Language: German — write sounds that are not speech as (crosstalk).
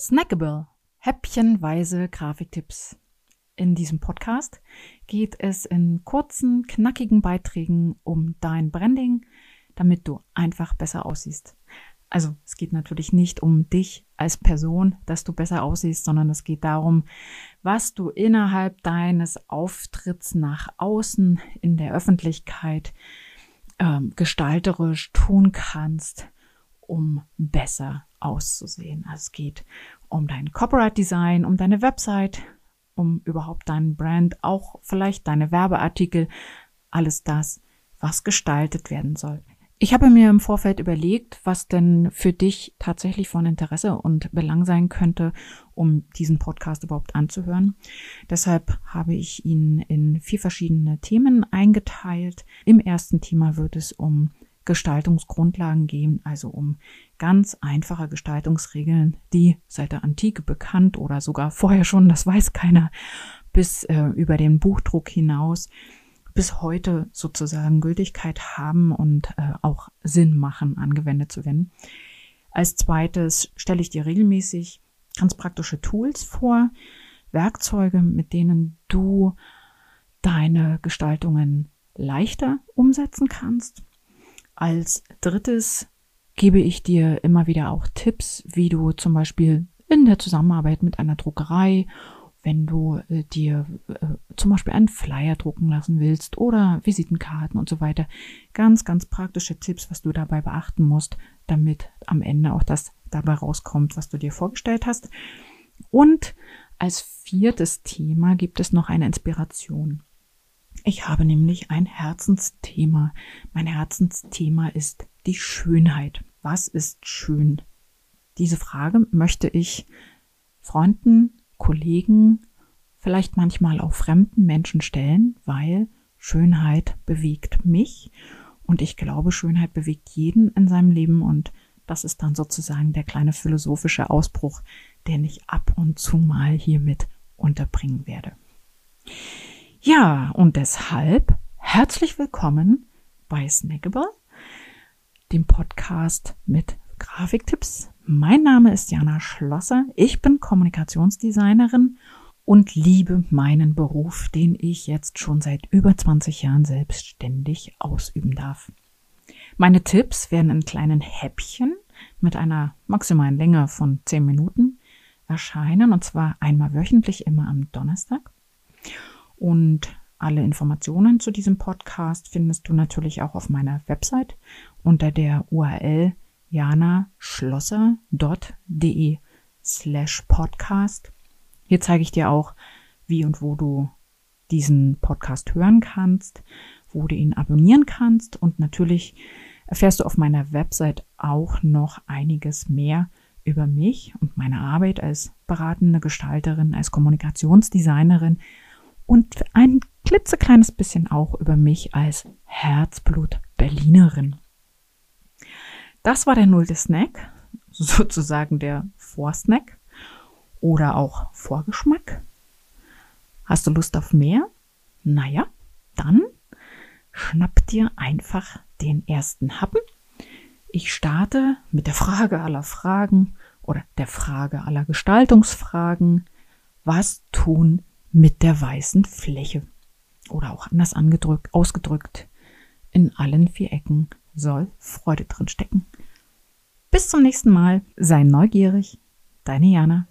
Snackable. Häppchenweise Grafiktipps. In diesem Podcast geht es in kurzen, knackigen Beiträgen um dein Branding, damit du einfach besser aussiehst. Also es geht natürlich nicht um dich als Person, dass du besser aussiehst, sondern es geht darum, was du innerhalb deines Auftritts nach außen in der Öffentlichkeit ähm, gestalterisch tun kannst, um besser auszusehen. Also es geht um dein Copyright Design, um deine Website, um überhaupt deinen Brand, auch vielleicht deine Werbeartikel, alles das, was gestaltet werden soll. Ich habe mir im Vorfeld überlegt, was denn für dich tatsächlich von Interesse und Belang sein könnte, um diesen Podcast überhaupt anzuhören. Deshalb habe ich ihn in vier verschiedene Themen eingeteilt. Im ersten Thema wird es um Gestaltungsgrundlagen gehen, also um ganz einfache Gestaltungsregeln, die seit der Antike bekannt oder sogar vorher schon, das weiß keiner, bis äh, über den Buchdruck hinaus bis heute sozusagen Gültigkeit haben und äh, auch Sinn machen, angewendet zu werden. Als zweites stelle ich dir regelmäßig ganz praktische Tools vor, Werkzeuge, mit denen du deine Gestaltungen leichter umsetzen kannst. Als drittes gebe ich dir immer wieder auch Tipps, wie du zum Beispiel in der Zusammenarbeit mit einer Druckerei, wenn du äh, dir äh, zum Beispiel einen Flyer drucken lassen willst oder Visitenkarten und so weiter, ganz, ganz praktische Tipps, was du dabei beachten musst, damit am Ende auch das dabei rauskommt, was du dir vorgestellt hast. Und als viertes Thema gibt es noch eine Inspiration. Ich habe nämlich ein Herzensthema. Mein Herzensthema ist die Schönheit. Was ist schön? Diese Frage möchte ich Freunden, Kollegen, vielleicht manchmal auch fremden Menschen stellen, weil Schönheit bewegt mich und ich glaube, Schönheit bewegt jeden in seinem Leben und das ist dann sozusagen der kleine philosophische Ausbruch, den ich ab und zu mal hiermit unterbringen werde. Ja, und deshalb herzlich willkommen bei Snackable, dem Podcast mit Grafiktipps. Mein Name ist Jana Schlosser. Ich bin Kommunikationsdesignerin und liebe meinen Beruf, den ich jetzt schon seit über 20 Jahren selbstständig ausüben darf. Meine Tipps werden in kleinen Häppchen mit einer maximalen Länge von 10 Minuten erscheinen und zwar einmal wöchentlich immer am Donnerstag. Und alle Informationen zu diesem Podcast findest du natürlich auch auf meiner Website unter der URL janaschlosser.de slash podcast. Hier zeige ich dir auch, wie und wo du diesen Podcast hören kannst, wo du ihn abonnieren kannst und natürlich erfährst du auf meiner Website auch noch einiges mehr über mich und meine Arbeit als beratende Gestalterin, als Kommunikationsdesignerin und ein klitzekleines bisschen auch über mich als Herzblut Berlinerin. Das war der nullte Snack, (laughs) sozusagen der Vorsnack oder auch Vorgeschmack. Hast du Lust auf mehr? Naja, dann schnapp dir einfach den ersten Happen. Ich starte mit der Frage aller Fragen oder der Frage aller Gestaltungsfragen. Was tun mit der weißen Fläche. Oder auch anders angedrückt, ausgedrückt, in allen vier Ecken soll Freude drin stecken. Bis zum nächsten Mal, sei neugierig, deine Jana.